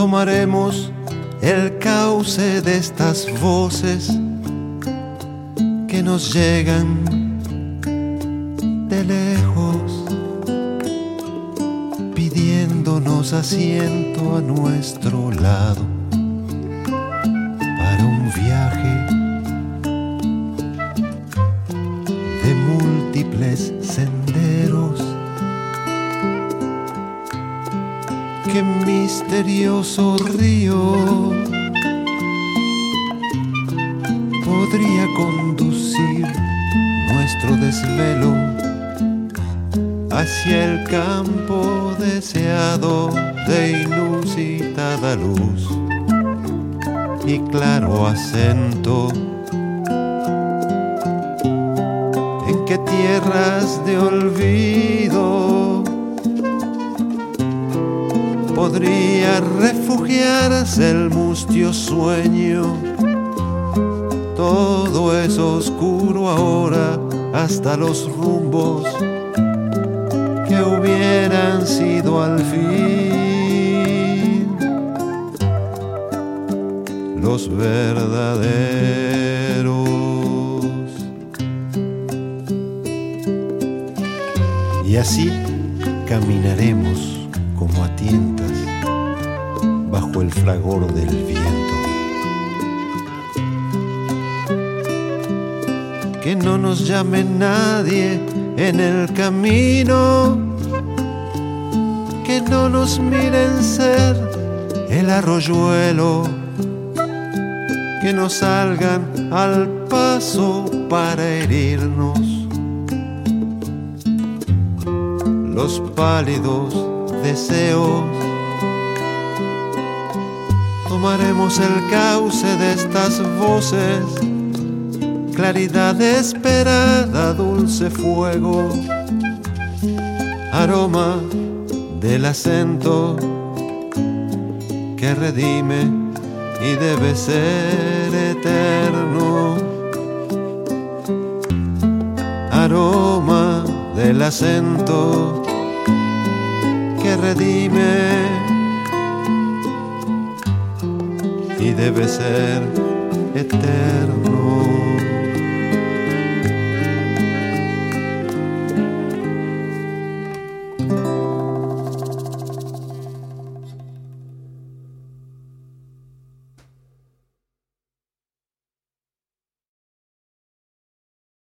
tomaremos el cauce de estas voces que nos llegan de lejos, pidiéndonos asiento a nuestro lado Qué misterioso río podría conducir nuestro desvelo hacia el campo deseado de inusitada luz y claro acento. En qué tierras de olvido podría refugiarse el mustio sueño. Todo es oscuro ahora hasta los rumbos que hubieran sido al fin los verdaderos. Y así caminaremos bajo el fragor del viento. Que no nos llame nadie en el camino, que no nos miren ser el arroyuelo, que no salgan al paso para herirnos. Los pálidos deseos. Tomaremos el cauce de estas voces, claridad esperada, dulce fuego, aroma del acento que redime y debe ser eterno. Aroma del acento redime y debe ser eterno.